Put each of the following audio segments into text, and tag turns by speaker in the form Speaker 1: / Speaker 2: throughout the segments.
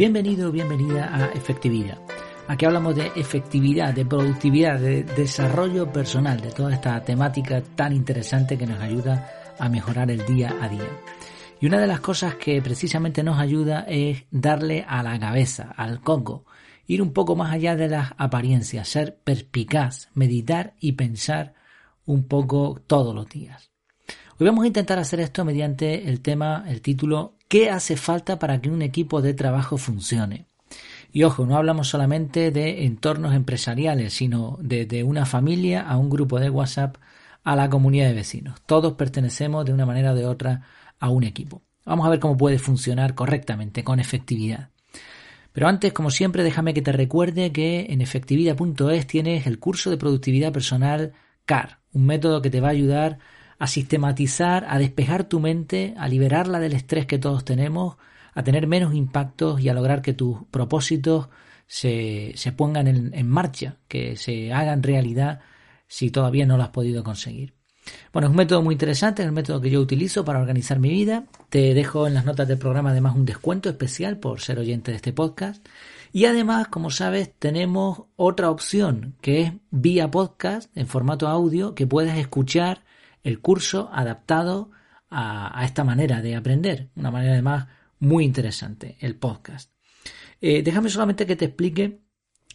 Speaker 1: Bienvenido bienvenida a Efectividad. Aquí hablamos de efectividad, de productividad, de desarrollo personal, de toda esta temática tan interesante que nos ayuda a mejorar el día a día. Y una de las cosas que precisamente nos ayuda es darle a la cabeza, al coco, ir un poco más allá de las apariencias, ser perspicaz, meditar y pensar un poco todos los días. Hoy vamos a intentar hacer esto mediante el tema, el título, ¿qué hace falta para que un equipo de trabajo funcione? Y ojo, no hablamos solamente de entornos empresariales, sino de, una familia a un grupo de WhatsApp a la comunidad de vecinos. Todos pertenecemos de una manera o de otra a un equipo. Vamos a ver cómo puede funcionar correctamente, con efectividad. Pero antes, como siempre, déjame que te recuerde que en efectividad.es tienes el curso de productividad personal CAR, un método que te va a ayudar a sistematizar, a despejar tu mente, a liberarla del estrés que todos tenemos, a tener menos impactos y a lograr que tus propósitos se, se pongan en, en marcha, que se hagan realidad si todavía no lo has podido conseguir. Bueno, es un método muy interesante, es el método que yo utilizo para organizar mi vida. Te dejo en las notas del programa además un descuento especial por ser oyente de este podcast. Y además, como sabes, tenemos otra opción que es vía podcast en formato audio que puedes escuchar el curso adaptado a, esta manera de aprender. Una manera además muy interesante, el podcast. Eh, déjame solamente que te explique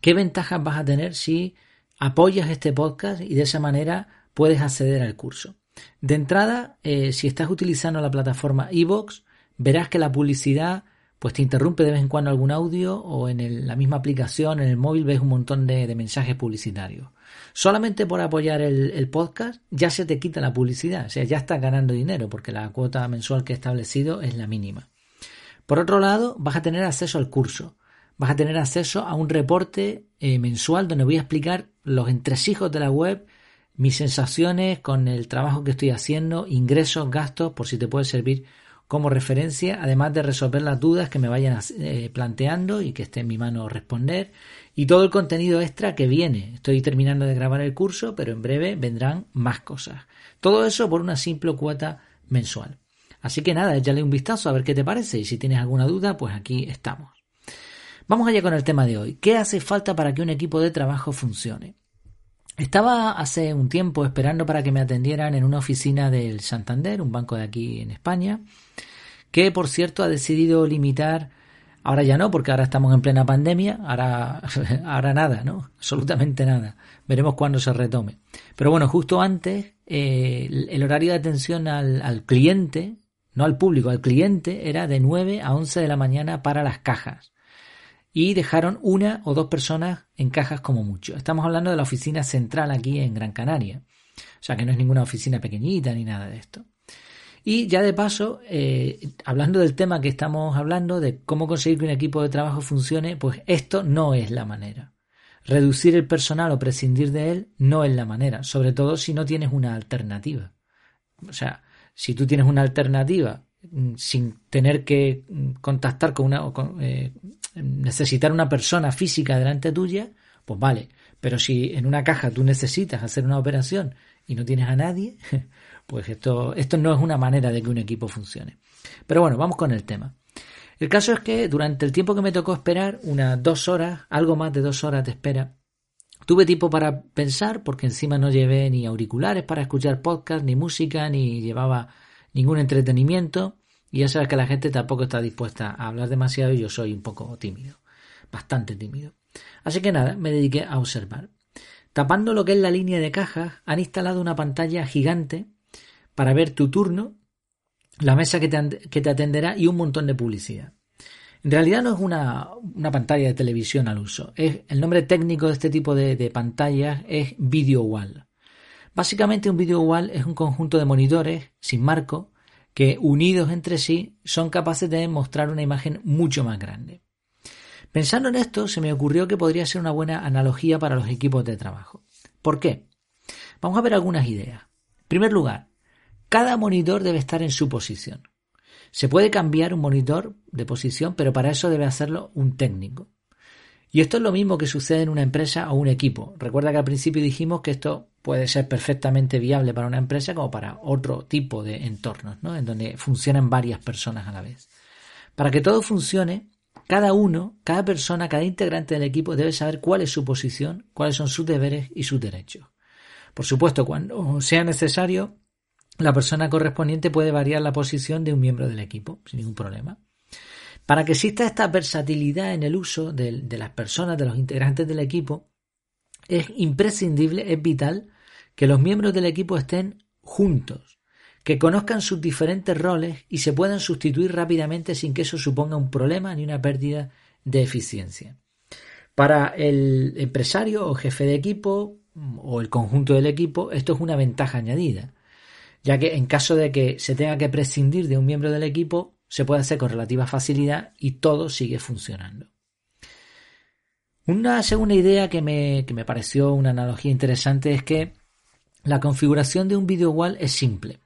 Speaker 1: qué ventajas vas a tener si apoyas este podcast y de esa manera puedes acceder al curso. De entrada, eh, si estás utilizando la plataforma iVoox, verás que la publicidad pues te interrumpe de vez en cuando algún audio o en la misma aplicación, en el móvil, ves un montón de, mensajes publicitarios. Solamente por apoyar el, podcast ya se te quita la publicidad, o sea, ya estás ganando dinero porque la cuota mensual que he establecido es la mínima. Por otro lado, vas a tener acceso al curso, vas a tener acceso a un reporte eh, mensual donde voy a explicar los entresijos de la web mis sensaciones con el trabajo que estoy haciendo, ingresos, gastos, por si te puede servir como referencia, además de resolver las dudas que me vayan eh, planteando y que esté en mi mano responder, y todo el contenido extra que viene. Estoy terminando de grabar el curso, pero en breve vendrán más cosas. Todo eso por una simple cuota mensual. Así que nada, échale un vistazo a ver qué te parece y si tienes alguna duda, pues aquí estamos. Vamos allá con el tema de hoy. ¿Qué hace falta para que un equipo de trabajo funcione? Estaba hace un tiempo esperando para que me atendieran en una oficina del Santander, un banco de aquí en España, que por cierto ha decidido limitar, ahora ya no, porque ahora estamos en plena pandemia, ahora, ahora nada, ¿no? Absolutamente nada. Veremos cuándo se retome. Pero bueno, justo antes, eh, el horario de atención al, al cliente, no al público, al cliente, era de 9 a 11 de la mañana para las cajas y dejaron una o dos personas en cajas como mucho. Estamos hablando de la oficina central aquí en Gran Canaria. O sea que no es ninguna oficina pequeñita ni nada de esto. Y ya de paso, eh, hablando del tema que estamos hablando, de cómo conseguir que un equipo de trabajo funcione, pues esto no es la manera. Reducir el personal o prescindir de él no es la manera, sobre todo si no tienes una alternativa. O sea, si tú tienes una alternativa sin tener que mm, contactar con una, eh, necesitar una persona física delante tuya, pues vale. Pero si en una caja tú necesitas hacer una operación y no tienes a nadie, pues esto, esto no es una manera de que un equipo funcione. Pero bueno, vamos con el tema. El caso es que durante el tiempo que me tocó esperar, unas dos horas, algo más de dos horas de espera, tuve tiempo para pensar porque encima no llevé ni auriculares para escuchar podcast, ni música, ni llevaba ningún entretenimiento. Y ya sabes que la gente tampoco está dispuesta a hablar demasiado y yo soy un poco tímido, bastante tímido. Así que nada, me dediqué a observar. Tapando lo que es la línea de cajas, han instalado una pantalla gigante para ver tu turno, la mesa que te, atenderá y un montón de publicidad. En realidad no es una, pantalla de televisión al uso. Es, el nombre técnico de este tipo de, de pantallas es video wall. Básicamente un video wall es un conjunto de monitores sin marco que unidos entre sí son capaces de mostrar una imagen mucho más grande. Pensando en esto, se me ocurrió que podría ser una buena analogía para los equipos de trabajo. ¿Por qué? Vamos a ver algunas ideas. En primer lugar, cada monitor debe estar en su posición. Se puede cambiar un monitor de posición, pero para eso debe hacerlo un técnico. Y esto es lo mismo que sucede en una empresa o un equipo. Recuerda que al principio dijimos que esto puede ser perfectamente viable para una empresa como para otro tipo de entornos, ¿no? En donde funcionan varias personas a la vez. Para que todo funcione, cada uno, cada persona, cada integrante del equipo debe saber cuál es su posición, cuáles son sus deberes y sus derechos. Por supuesto, cuando sea necesario, la persona correspondiente puede variar la posición de un miembro del equipo, sin ningún problema. Para que exista esta versatilidad en el uso de, las personas, de los integrantes del equipo, es imprescindible, es vital que los miembros del equipo estén juntos, que conozcan sus diferentes roles y se puedan sustituir rápidamente sin que eso suponga un problema ni una pérdida de eficiencia. Para el empresario o jefe de equipo o el conjunto del equipo, esto es una ventaja añadida, ya que en caso de que se tenga que prescindir de un miembro del equipo, se puede hacer con relativa facilidad y todo sigue funcionando. Una segunda idea que me, que me pareció una analogía interesante es que la configuración de un video wall es simple.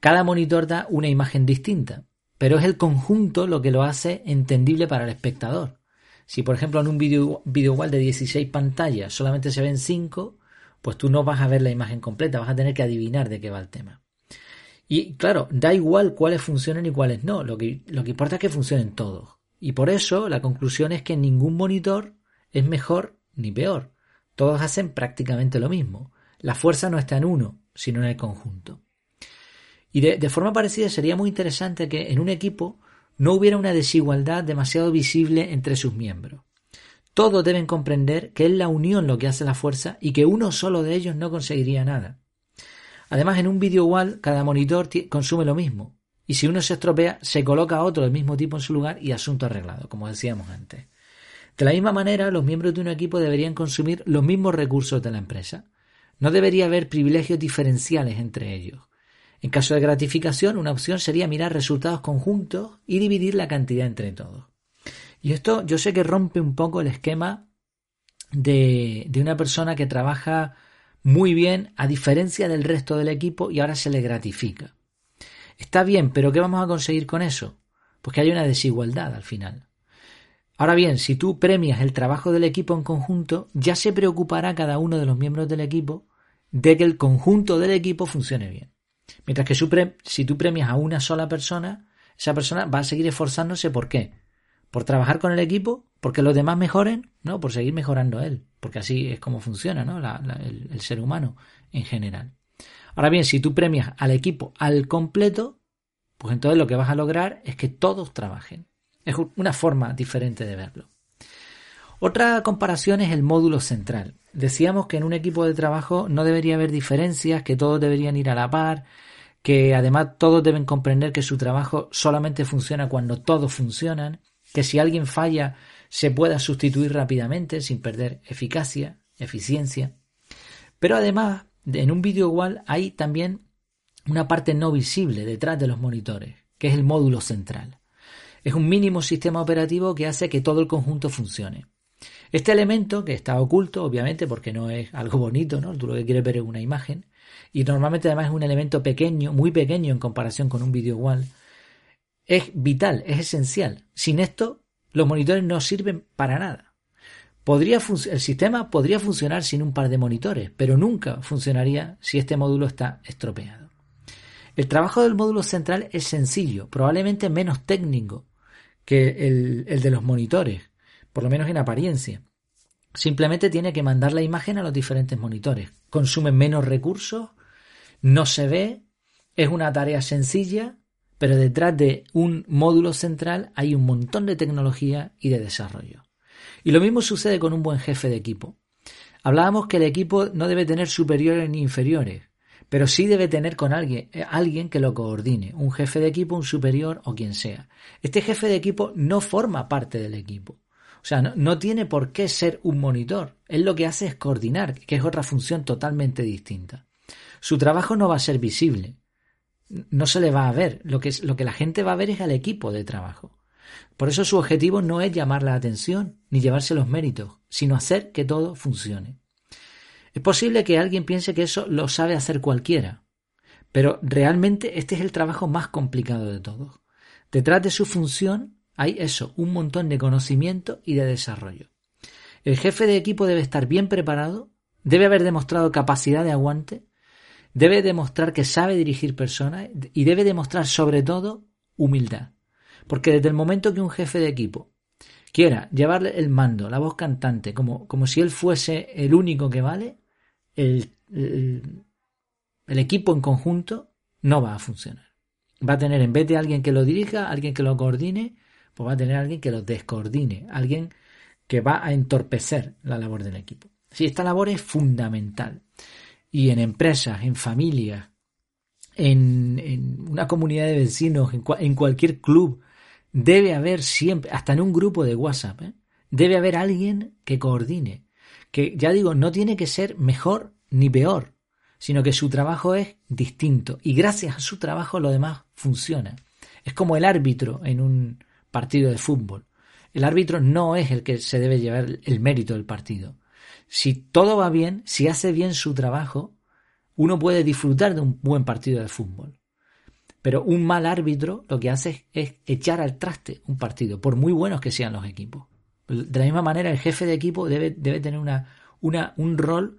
Speaker 1: Cada monitor da una imagen distinta, pero es el conjunto lo que lo hace entendible para el espectador. Si por ejemplo en un video, video wall de 16 pantallas solamente se ven 5, pues tú no vas a ver la imagen completa, vas a tener que adivinar de qué va el tema. Y claro, da igual cuáles funcionen y cuáles no, lo que, lo que importa es que funcionen todos. Y por eso la conclusión es que ningún monitor es mejor ni peor. Todos hacen prácticamente lo mismo. La fuerza no está en uno, sino en el conjunto. Y de, forma parecida sería muy interesante que en un equipo no hubiera una desigualdad demasiado visible entre sus miembros. Todos deben comprender que es la unión lo que hace la fuerza y que uno solo de ellos no conseguiría nada. Además, en un video wall, cada monitor consume lo mismo. Y si uno se estropea, se coloca otro del mismo tipo en su lugar y asunto arreglado, como decíamos antes. De la misma manera, los miembros de un equipo deberían consumir los mismos recursos de la empresa. No debería haber privilegios diferenciales entre ellos. En caso de gratificación, una opción sería mirar resultados conjuntos y dividir la cantidad entre todos. Y esto yo sé que rompe un poco el esquema de, de una persona que trabaja muy bien a diferencia del resto del equipo y ahora se le gratifica. Está bien, pero ¿qué vamos a conseguir con eso? Pues que haya una desigualdad al final. Ahora bien, si tú premias el trabajo del equipo en conjunto, ya se preocupará cada uno de los miembros del equipo de que el conjunto del equipo funcione bien. Mientras que si tú premias a una sola persona, esa persona va a seguir esforzándose. ¿Por qué? ¿Por trabajar con el equipo? ¿Porque los demás mejoren? No, por seguir mejorando él. Porque así es como funciona ¿no? el, el ser humano en general. Ahora bien, si tú premias al equipo al completo, pues entonces lo que vas a lograr es que todos trabajen. Es una forma diferente de verlo. Otra comparación es el módulo central. Decíamos que en un equipo de trabajo no debería haber diferencias, que todos deberían ir a la par, que además todos deben comprender que su trabajo solamente funciona cuando todos funcionan, que si alguien falla se pueda sustituir rápidamente sin perder eficacia, eficiencia. Pero además, en un vídeo igual hay también una parte no visible detrás de los monitores, que es el módulo central. Es un mínimo sistema operativo que hace que todo el conjunto funcione. Este elemento, que está oculto, obviamente, porque no es algo bonito, ¿no? Tú lo que quieres ver es una imagen, y normalmente además es un elemento pequeño, muy pequeño en comparación con un vídeo igual, es vital, es esencial. Sin esto, los monitores no sirven para nada. El sistema podría funcionar sin un par de monitores, pero nunca funcionaría si este módulo está estropeado. El trabajo del módulo central es sencillo, probablemente menos técnico, que el, el de los monitores, por lo menos en apariencia. Simplemente tiene que mandar la imagen a los diferentes monitores. Consume menos recursos, no se ve, es una tarea sencilla, pero detrás de un módulo central hay un montón de tecnología y de desarrollo. Y lo mismo sucede con un buen jefe de equipo. Hablábamos que el equipo no debe tener superiores ni inferiores, pero sí debe tener con alguien, eh, alguien que lo coordine, un jefe de equipo, un superior o quien sea. Este jefe de equipo no forma parte del equipo. O sea, no, no, tiene por qué ser un monitor. Él lo que hace es coordinar, que es otra función totalmente distinta. Su trabajo no va a ser visible. No se le va a ver. Lo que, lo que la gente va a ver es al equipo de trabajo. Por eso su objetivo no es llamar la atención ni llevarse los méritos, sino hacer que todo funcione. Es posible que alguien piense que eso lo sabe hacer cualquiera, pero realmente este es el trabajo más complicado de todos. Detrás de su función hay eso, un montón de conocimiento y de desarrollo. El jefe de equipo debe estar bien preparado, debe haber demostrado capacidad de aguante, debe demostrar que sabe dirigir personas y debe demostrar sobre todo humildad. Porque desde el momento que un jefe de equipo quiera llevarle el mando, la voz cantante, como, como si él fuese el único que vale, el, el equipo en conjunto no va a funcionar. Va a tener, en vez de alguien que lo dirija, alguien que lo coordine, pues va a tener alguien que lo descoordine, alguien que va a entorpecer la labor del equipo. Si esta labor es fundamental. Y en empresas, en familias, en, una comunidad de vecinos, en, cualquier club, debe haber siempre, hasta en un grupo de WhatsApp, ¿eh? debe haber alguien que coordine. Que ya digo, no tiene que ser mejor ni peor sino que su trabajo es distinto y gracias a su trabajo lo demás funciona. Es como el árbitro en un partido de fútbol. El árbitro no es el que se debe llevar el mérito del partido. Si todo va bien, si hace bien su trabajo, uno puede disfrutar de un buen partido de fútbol. Pero un mal árbitro lo que hace es echar al traste un partido, por muy buenos que sean los equipos. De la misma manera, el jefe de equipo debe, tener un rol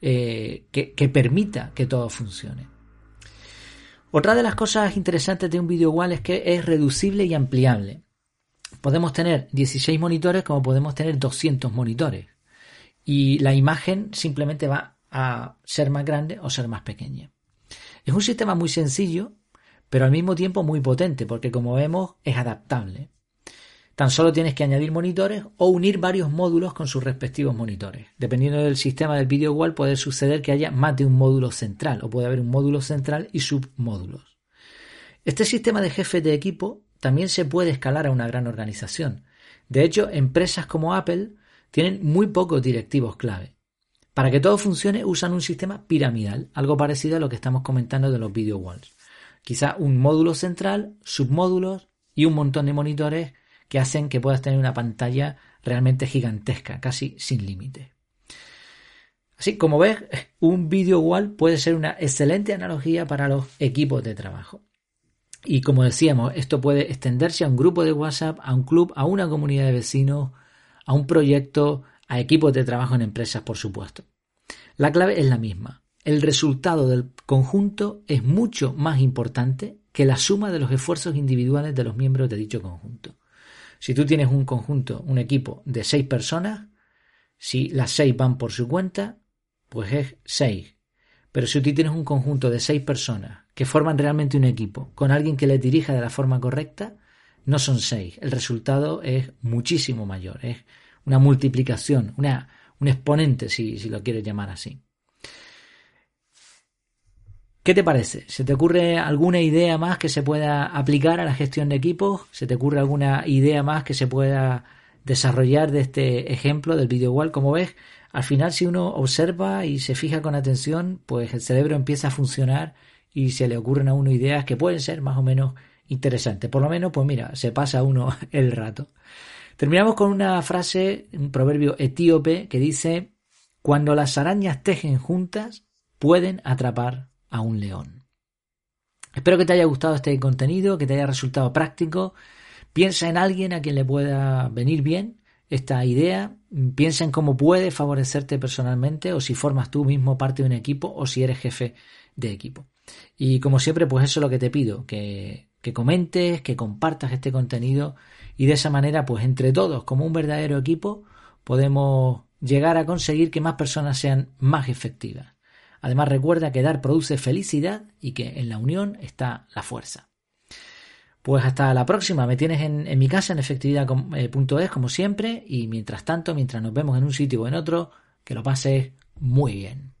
Speaker 1: eh, que, permita que todo funcione. Otra de las cosas interesantes de un video igual es que es reducible y ampliable. Podemos tener 16 monitores como podemos tener 200 monitores. Y la imagen simplemente va a ser más grande o ser más pequeña. Es un sistema muy sencillo, pero al mismo tiempo muy potente, porque como vemos es adaptable. Tan solo tienes que añadir monitores o unir varios módulos con sus respectivos monitores. Dependiendo del sistema del video wall puede suceder que haya más de un módulo central o puede haber un módulo central y submódulos. Este sistema de jefes de equipo también se puede escalar a una gran organización. De hecho, empresas como Apple tienen muy pocos directivos clave. Para que todo funcione usan un sistema piramidal, algo parecido a lo que estamos comentando de los video walls. Quizá un módulo central, submódulos y un montón de monitores que hacen que puedas tener una pantalla realmente gigantesca, casi sin límite. Así como ves, un video wall puede ser una excelente analogía para los equipos de trabajo. Y como decíamos, esto puede extenderse a un grupo de WhatsApp, a un club, a una comunidad de vecinos, a un proyecto, a equipos de trabajo en empresas, por supuesto. La clave es la misma. El resultado del conjunto es mucho más importante que la suma de los esfuerzos individuales de los miembros de dicho conjunto. Si tú tienes un conjunto, un equipo de seis personas, si las seis van por su cuenta, pues es seis. Pero si tú tienes un conjunto de seis personas que forman realmente un equipo, con alguien que les dirija de la forma correcta, no son seis. El resultado es muchísimo mayor. Es una multiplicación, una, un exponente, si, si lo quieres llamar así. ¿Qué te parece? ¿Se te ocurre alguna idea más que se pueda aplicar a la gestión de equipos? ¿Se te ocurre alguna idea más que se pueda desarrollar de este ejemplo del video wall? Como ves, al final si uno observa y se fija con atención, pues el cerebro empieza a funcionar y se le ocurren a uno ideas que pueden ser más o menos interesantes. Por lo menos, pues mira, se pasa uno el rato. Terminamos con una frase, un proverbio etíope que dice, cuando las arañas tejen juntas, pueden atrapar a un león. Espero que te haya gustado este contenido, que te haya resultado práctico. Piensa en alguien a quien le pueda venir bien esta idea. Piensa en cómo puede favorecerte personalmente o si formas tú mismo parte de un equipo o si eres jefe de equipo. Y como siempre, pues eso es lo que te pido, que, que comentes, que compartas este contenido y de esa manera, pues entre todos, como un verdadero equipo, podemos llegar a conseguir que más personas sean más efectivas. Además recuerda que dar produce felicidad y que en la unión está la fuerza. Pues hasta la próxima, me tienes en, mi casa en efectividad.es como siempre y mientras tanto, mientras nos vemos en un sitio o en otro, que lo pases muy bien.